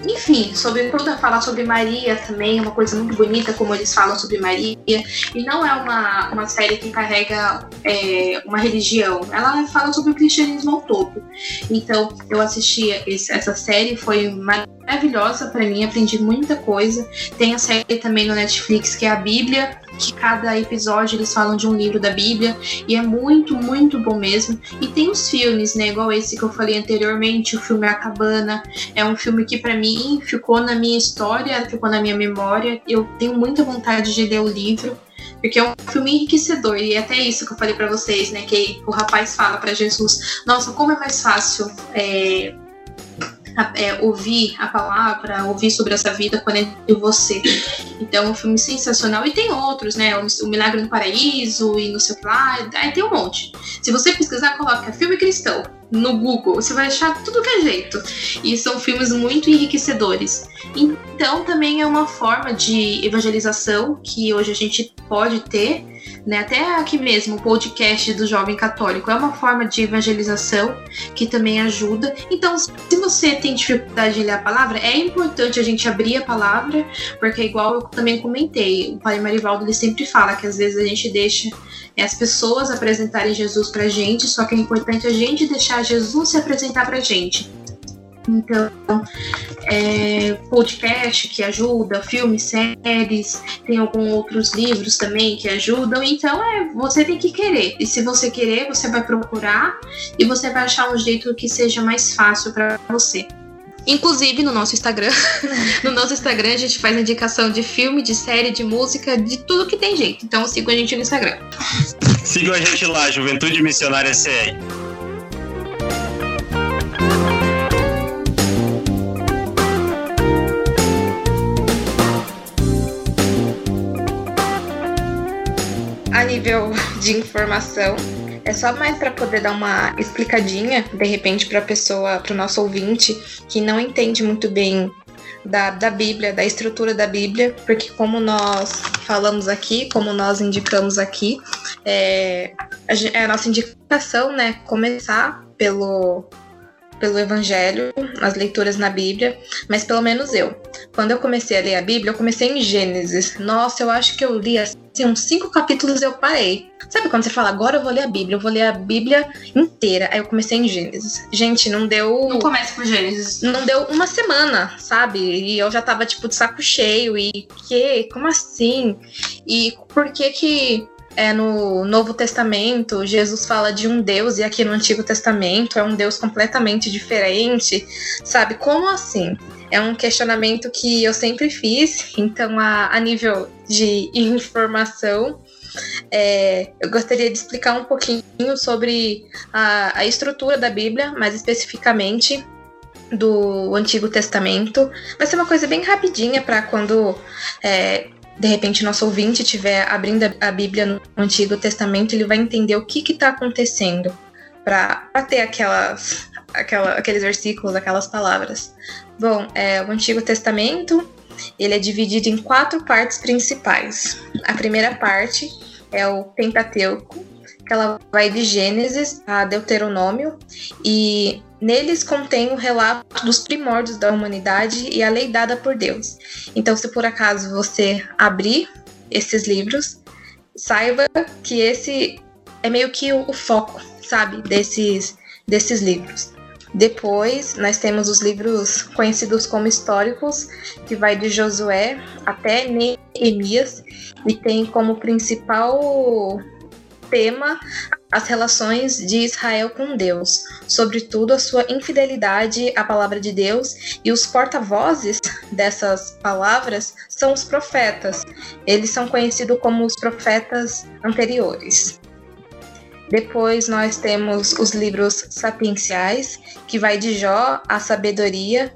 enfim, sobre quando falar sobre Maria também, uma coisa muito bonita como eles falam sobre Maria. E não é uma, uma série que carrega é, uma religião, ela fala sobre o cristianismo ao todo. Então, eu assisti esse, essa série, foi maravilhosa para mim, aprendi muita coisa. Tem a série também no Netflix que é a Bíblia. Que cada episódio eles falam de um livro da Bíblia e é muito, muito bom mesmo. E tem os filmes, né? Igual esse que eu falei anteriormente, o filme A Cabana. É um filme que para mim ficou na minha história, ficou na minha memória. Eu tenho muita vontade de ler o livro. Porque é um filme enriquecedor, e é até isso que eu falei para vocês, né? Que o rapaz fala para Jesus: Nossa, como é mais fácil é, é, ouvir a palavra, ouvir sobre essa vida quando é você. Então, é um filme sensacional. E tem outros, né? O, Milagre no Paraíso e no seu lá. Aí tem um monte. Se você pesquisar, coloca filme cristão no Google, você vai achar tudo que é jeito. E são filmes muito enriquecedores. Então, também é uma forma de evangelização que hoje a gente pode ter né? Até aqui mesmo, o podcast do Jovem Católico é uma forma de evangelização que também ajuda. Então, se você tem dificuldade de ler a palavra, é importante a gente abrir a palavra, porque igual eu também comentei, o Pai Marivaldo ele sempre fala que às vezes a gente deixa as pessoas apresentarem Jesus pra gente, só que é importante a gente deixar Jesus se apresentar pra gente. Então, é, podcast que ajuda, filmes, séries, tem alguns outros livros também que ajudam. Então, é, você tem que querer. E se você querer, você vai procurar e você vai achar um jeito que seja mais fácil para você. Inclusive no nosso Instagram. <laughs> no nosso Instagram a gente faz indicação de filme, de série, de música, de tudo que tem jeito. Então sigam a gente no Instagram. Sigam a gente lá, Juventude Missionária CR. nível de informação. É só mais para poder dar uma explicadinha, de repente, para a pessoa, para o nosso ouvinte que não entende muito bem da, da Bíblia, da estrutura da Bíblia, porque como nós falamos aqui, como nós indicamos aqui, é, a, é a nossa indicação, né, começar pelo pelo Evangelho, as leituras na Bíblia, mas pelo menos eu. Quando eu comecei a ler a Bíblia, eu comecei em Gênesis. Nossa, eu acho que eu li assim, uns cinco capítulos e eu parei. Sabe quando você fala, agora eu vou ler a Bíblia, eu vou ler a Bíblia inteira. Aí eu comecei em Gênesis. Gente, não deu. Não comece por Gênesis. Não deu uma semana, sabe? E eu já tava, tipo, de saco cheio. E que? Como assim? E por que que é, no Novo Testamento, Jesus fala de um Deus e aqui no Antigo Testamento é um Deus completamente diferente, sabe? Como assim? É um questionamento que eu sempre fiz, <laughs> então, a, a nível de informação, é, eu gostaria de explicar um pouquinho sobre a, a estrutura da Bíblia, mais especificamente do Antigo Testamento. Vai ser uma coisa bem rapidinha para quando é, de repente nosso ouvinte estiver abrindo a Bíblia no Antigo Testamento, ele vai entender o que está acontecendo para ter aquelas, aquela, aqueles versículos, aquelas palavras. Bom, é, o Antigo Testamento ele é dividido em quatro partes principais. A primeira parte é o Pentateuco, que ela vai de Gênesis a Deuteronômio, e Neles contém o relato dos primórdios da humanidade e a lei dada por Deus. Então, se por acaso você abrir esses livros, saiba que esse é meio que o, foco, sabe, desses, desses livros. Depois, nós temos os livros conhecidos como históricos, que vai de Josué até Neemias, e tem como principal tema as relações de Israel com Deus, sobretudo a sua infidelidade à palavra de Deus, e os porta-vozes dessas palavras são os profetas. Eles são conhecidos como os profetas anteriores. Depois nós temos os livros sapienciais, que vai de Jó à sabedoria,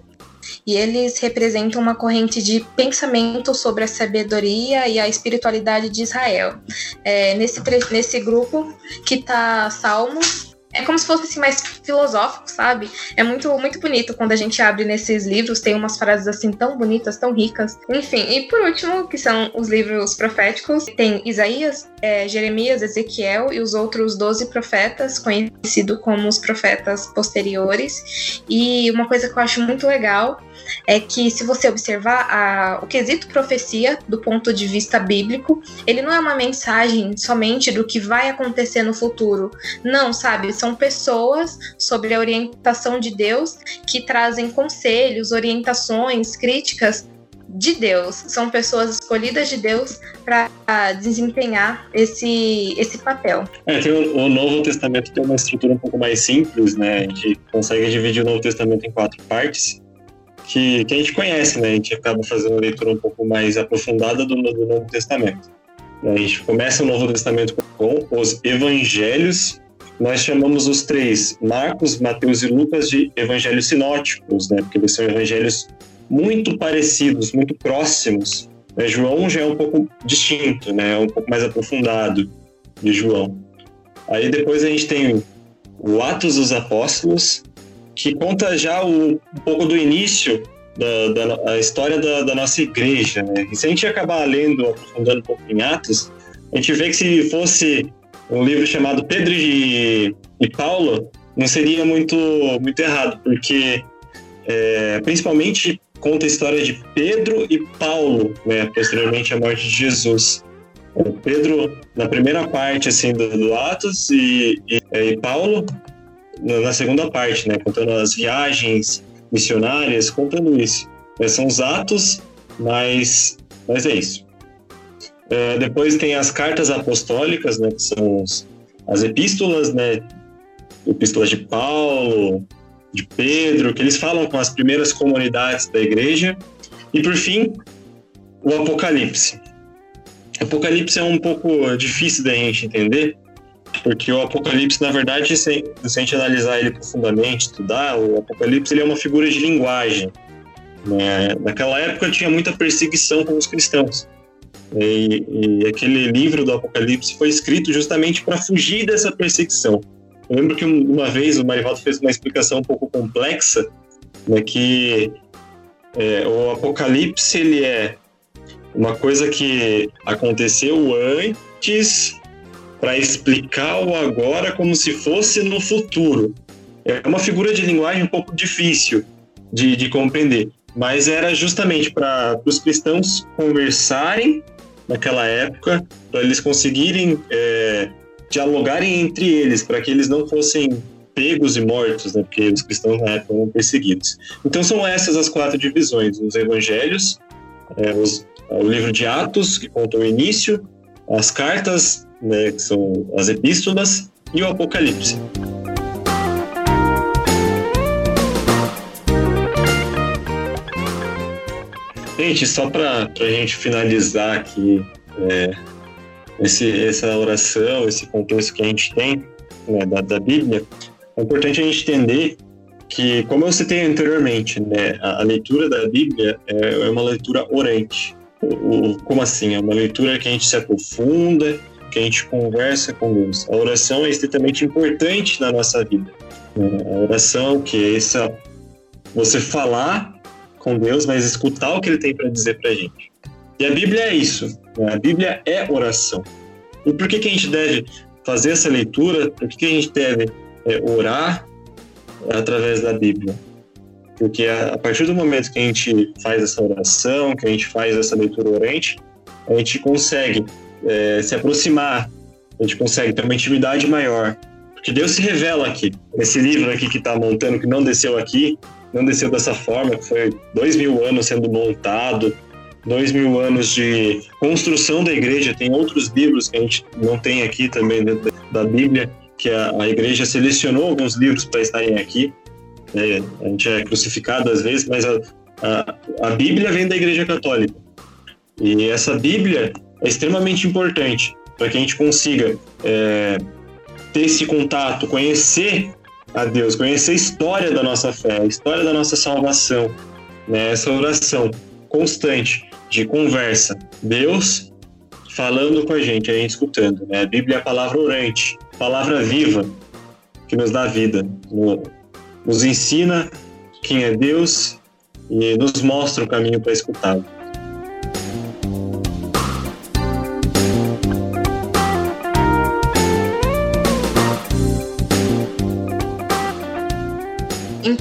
e eles representam uma corrente de pensamento sobre a sabedoria e a espiritualidade de Israel. É, nesse, nesse grupo que está Salmos, é como se fosse assim, mais filosófico, sabe? É muito, muito bonito quando a gente abre nesses livros, tem umas frases assim tão bonitas, tão ricas. Enfim, e por último, que são os livros proféticos, tem Isaías, é, Jeremias, Ezequiel e os outros 12 profetas, conhecidos como os profetas posteriores. E uma coisa que eu acho muito legal é que se você observar a, o quesito profecia do ponto de vista bíblico, ele não é uma mensagem somente do que vai acontecer no futuro. Não, sabe? São pessoas sobre a orientação de Deus que trazem conselhos, orientações, críticas de Deus, são pessoas escolhidas de Deus para desempenhar esse, esse papel. É, o, o, Novo Testamento tem uma estrutura um pouco mais simples, né? A gente consegue dividir o Novo Testamento em quatro partes, que, que a gente conhece, né? A gente acaba fazendo uma leitura um pouco mais aprofundada do, do Novo Testamento. A gente começa o Novo Testamento com os Evangelhos. Nós chamamos os três, Marcos, Mateus e Lucas, de evangelhos sinóticos, né? Porque eles são evangelhos muito parecidos, muito próximos. Né? João já é um pouco distinto, né? É um pouco mais aprofundado de João. Aí depois a gente tem o Atos dos Apóstolos, que conta já o, um pouco do início da, da história da, da, nossa igreja. Né? E se a gente acabar lendo, aprofundando um pouco em Atos, a gente vê que se fosse um livro chamado Pedro e, e Paulo, não seria muito, muito errado, porque é, principalmente conta a história de Pedro e Paulo, né, posteriormente à morte de Jesus. É, Pedro na primeira parte assim do, do Atos e, e, e, Paulo na segunda parte, né, contando as viagens missionárias, contando isso. É, são os Atos, mas, mas é isso. É, depois tem as cartas apostólicas, né, que são os, as epístolas, né, epístolas de Paulo, de Pedro, que eles falam com as primeiras comunidades da igreja. E por fim, o Apocalipse. Apocalipse é um pouco difícil da gente entender, porque o Apocalipse, na verdade, se, se a gente analisar ele profundamente, estudar, o Apocalipse ele é uma figura de linguagem. Né? Naquela época tinha muita perseguição com os cristãos. E, e aquele livro do Apocalipse foi escrito justamente para fugir dessa perseguição. Eu lembro que uma vez o Marivaldo fez uma explicação um pouco complexa, né, que é, o Apocalipse ele é uma coisa que aconteceu antes para explicar o agora como se fosse no futuro. É uma figura de linguagem um pouco difícil de, de compreender, mas era justamente para os cristãos conversarem naquela época, para eles conseguirem é, dialogarem entre eles, para que eles não fossem pegos e mortos, né? Porque os cristãos na época eram perseguidos. Então são essas as quatro divisões: os evangelhos, é, os, o livro de Atos, que conta o início, as cartas, né, que são as epístolas, e o Apocalipse. Gente, só para a gente finalizar aqui é, esse, essa oração, esse contexto que a gente tem né, da, da, Bíblia, é importante a gente entender que, como eu citei anteriormente, né, a, a leitura da Bíblia é, é uma leitura orante. O, o, como assim? É uma leitura que a gente se aprofunda, que a gente conversa com Deus. A oração é estritamente importante na nossa vida. A oração, que é essa você falar com Deus, mas escutar o que Ele tem para dizer para a gente. E a Bíblia é isso. Né? A Bíblia é oração. E por que, que a gente deve fazer essa leitura? Por que, que a gente deve é, orar através da Bíblia? Porque a, a, partir do momento que a gente faz essa oração, que a gente faz essa leitura orante, a gente consegue é, se aproximar, a gente consegue ter uma intimidade maior. Porque Deus se revela aqui. Esse livro aqui que está montando, que não desceu aqui, não desceu dessa forma, que foi dois mil anos sendo montado, dois mil anos de construção da igreja. Tem outros livros que a gente não tem aqui também dentro da Bíblia, que a, a igreja selecionou alguns livros para estarem aqui. É, a gente é crucificado às vezes, mas a, a, a Bíblia vem da igreja católica. E essa Bíblia é extremamente importante para que a gente consiga é, ter esse contato, conhecer a Deus, conhecer a história da nossa fé, a história da nossa salvação, né? essa oração constante de conversa. Deus falando com a gente, a gente escutando. Né? A Bíblia é a palavra orante, palavra viva que nos dá vida, nos ensina quem é Deus e nos mostra o caminho para escutá-lo.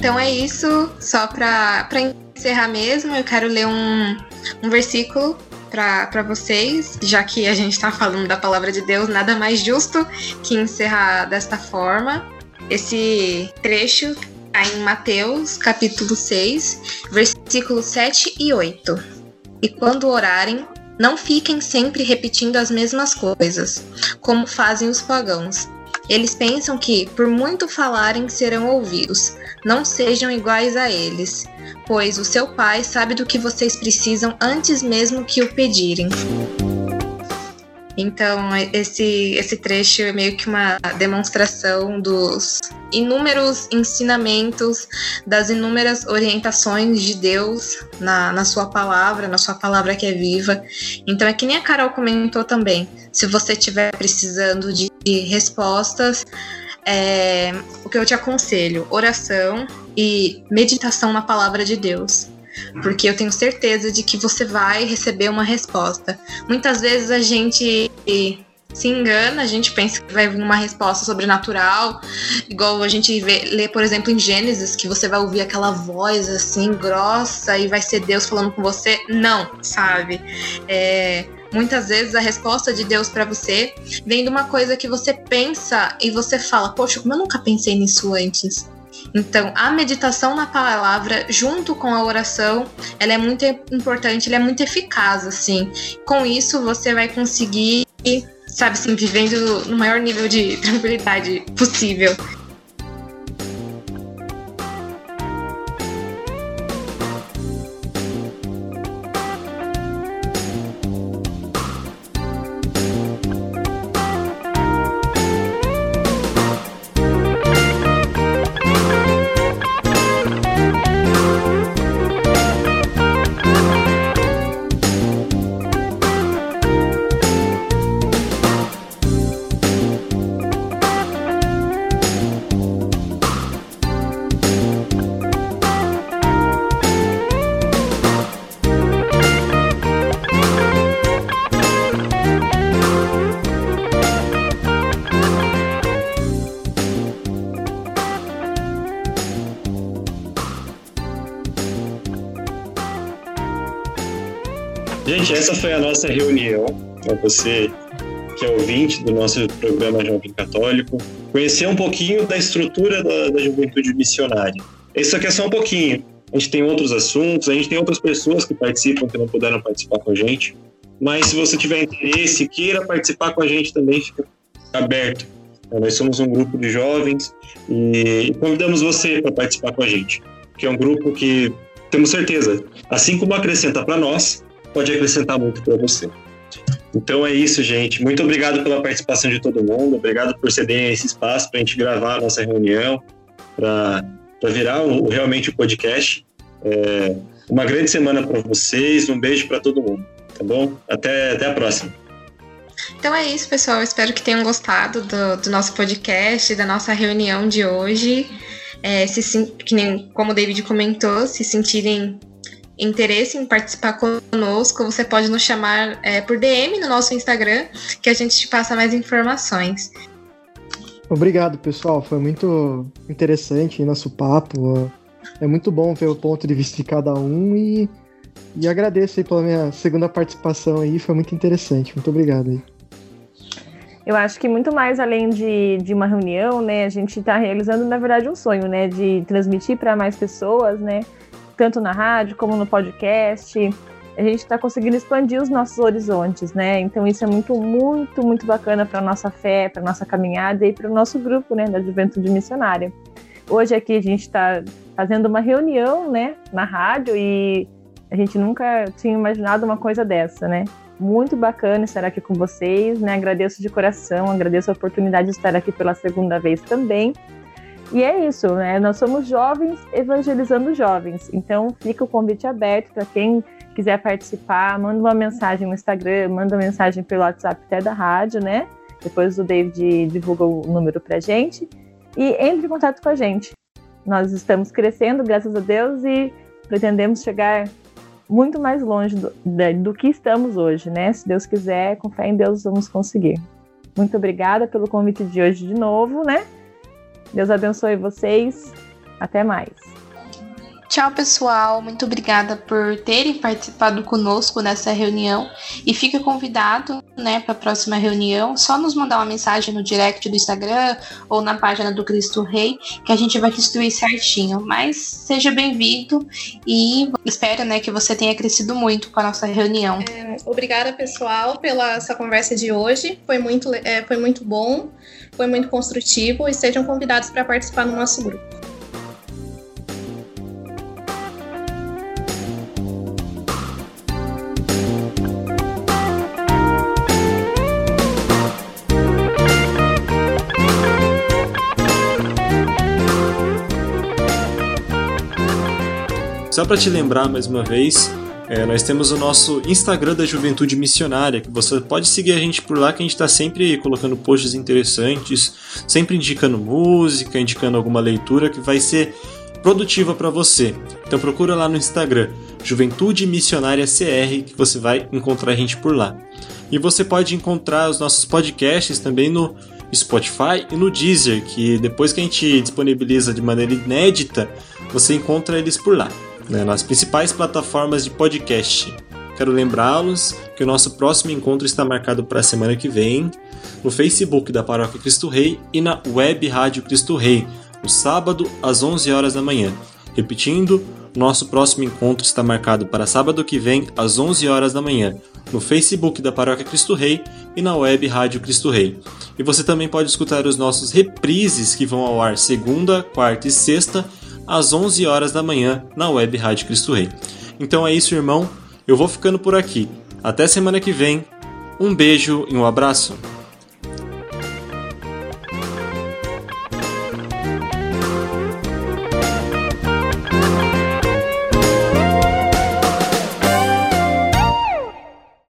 Então é isso, só para encerrar mesmo, eu quero ler um, um versículo para vocês, já que a gente está falando da palavra de Deus, nada mais justo que encerrar desta forma. Esse trecho está em Mateus, capítulo 6, versículos 7 e 8. E quando orarem, não fiquem sempre repetindo as mesmas coisas, como fazem os pagãos. Eles pensam que, por muito falarem, serão ouvidos. Não sejam iguais a eles, pois o seu Pai sabe do que vocês precisam antes mesmo que o pedirem. Então, esse, esse trecho é meio que uma demonstração dos inúmeros ensinamentos, das inúmeras orientações de Deus na, na sua palavra, na sua palavra que é viva. Então, é que nem a Carol comentou também. Se você estiver precisando de, respostas, é, o que eu te aconselho: oração e meditação na palavra de Deus porque eu tenho certeza de que você vai receber uma resposta. Muitas vezes a gente se engana, a gente pensa que vai vir uma resposta sobrenatural, igual a gente vê, lê, por exemplo, em Gênesis, que você vai ouvir aquela voz assim, grossa, e vai ser Deus falando com você. Não, sabe? É, muitas vezes a resposta de Deus para você vem de uma coisa que você pensa e você fala, poxa, como eu nunca pensei nisso antes. Então, a meditação na palavra, junto com a oração, ela é muito importante, ela é muito eficaz, assim. Com isso, você vai conseguir, sabe, assim, vivendo no maior nível de <laughs> tranquilidade possível. Gente, essa foi a nossa reunião. Para você que é ouvinte do nosso programa Jovem Católico, conhecer um pouquinho da estrutura da, da juventude missionária. Isso aqui é só um pouquinho. A gente tem outros assuntos, a gente tem outras pessoas que participam que não puderam participar com a gente. Mas se você tiver interesse, queira participar com a gente também, fica aberto. Nós somos um grupo de jovens e convidamos você para participar com a gente, que é um grupo que temos certeza, assim como acrescenta para nós, pode acrescentar muito para você. Então é isso, gente. Muito obrigado pela participação de todo mundo. Obrigado por cederem esse espaço para a gente gravar a nossa reunião, para virar o, realmente o podcast. É, uma grande semana para vocês. Um beijo para todo mundo. Tá bom? Até, até a próxima. Então é isso, pessoal. espero que tenham gostado do, do nosso podcast, da nossa reunião de hoje. É, se, que nem, como o David comentou, se sentirem interesse em participar conosco, você pode nos chamar é, por DM no nosso Instagram, que a gente te passa mais informações. Obrigado, pessoal. Foi muito interessante nosso papo. É muito bom ver o ponto de vista de cada um e, e agradeço aí pela minha segunda participação aí. Foi muito interessante. Muito obrigado aí. Eu acho que muito mais além de, de uma reunião, né, a gente está realizando, na verdade, um sonho, né, de transmitir para mais pessoas, né, tanto na rádio como no podcast. A gente está conseguindo expandir os nossos horizontes, né? Então isso é muito, muito, muito bacana para nossa fé, para nossa caminhada e para o nosso grupo, né, da Juventude Missionária. Hoje aqui a gente está fazendo uma reunião, né, na rádio e a gente nunca tinha imaginado uma coisa dessa, né? Muito bacana estar aqui com vocês, né? Agradeço de coração, agradeço a oportunidade de estar aqui pela segunda vez também. E é isso, né? Nós somos jovens evangelizando jovens. Então fica o convite aberto para quem quiser participar, manda uma mensagem no Instagram, manda uma mensagem pelo WhatsApp até da rádio, né? Depois o David divulga o número pra gente e entre em contato com a gente. Nós estamos crescendo, graças a Deus, e pretendemos chegar muito mais longe do, do que estamos hoje, né? Se Deus quiser, com fé em Deus, vamos conseguir. Muito obrigada pelo convite de hoje de novo, né? Deus abençoe vocês. Até mais. Tchau, pessoal. Muito obrigada por terem participado conosco nessa reunião. E fica convidado né, para a próxima reunião. Só nos mandar uma mensagem no direct do Instagram ou na página do Cristo Rei, que a gente vai destruir certinho. Mas seja bem-vindo e espero né, que você tenha crescido muito com a nossa reunião. É, obrigada, pessoal, pela essa conversa de hoje. Foi muito, é, foi muito bom, foi muito construtivo e sejam convidados para participar no nosso grupo. Só para te lembrar mais uma vez, é, nós temos o nosso Instagram da Juventude Missionária, que você pode seguir a gente por lá, que a gente está sempre colocando posts interessantes, sempre indicando música, indicando alguma leitura que vai ser produtiva para você. Então procura lá no Instagram, Juventude Missionária CR, que você vai encontrar a gente por lá. E você pode encontrar os nossos podcasts também no Spotify e no Deezer, que depois que a gente disponibiliza de maneira inédita, você encontra eles por lá né, nas principais plataformas de podcast. Quero lembrá-los que o nosso próximo encontro está marcado para a semana que vem no Facebook da Paróquia Cristo Rei e na Web Rádio Cristo Rei, no sábado às 11 horas da manhã. Repetindo, nosso próximo encontro está marcado para sábado que vem às 11 horas da manhã, no Facebook da Paróquia Cristo Rei e na Web Rádio Cristo Rei. E você também pode escutar os nossos reprises que vão ao ar segunda, quarta e sexta às 11 horas da manhã na Web Rádio Cristo Rei. Então é isso, irmão. Eu vou ficando por aqui. Até semana que vem. Um beijo e um abraço.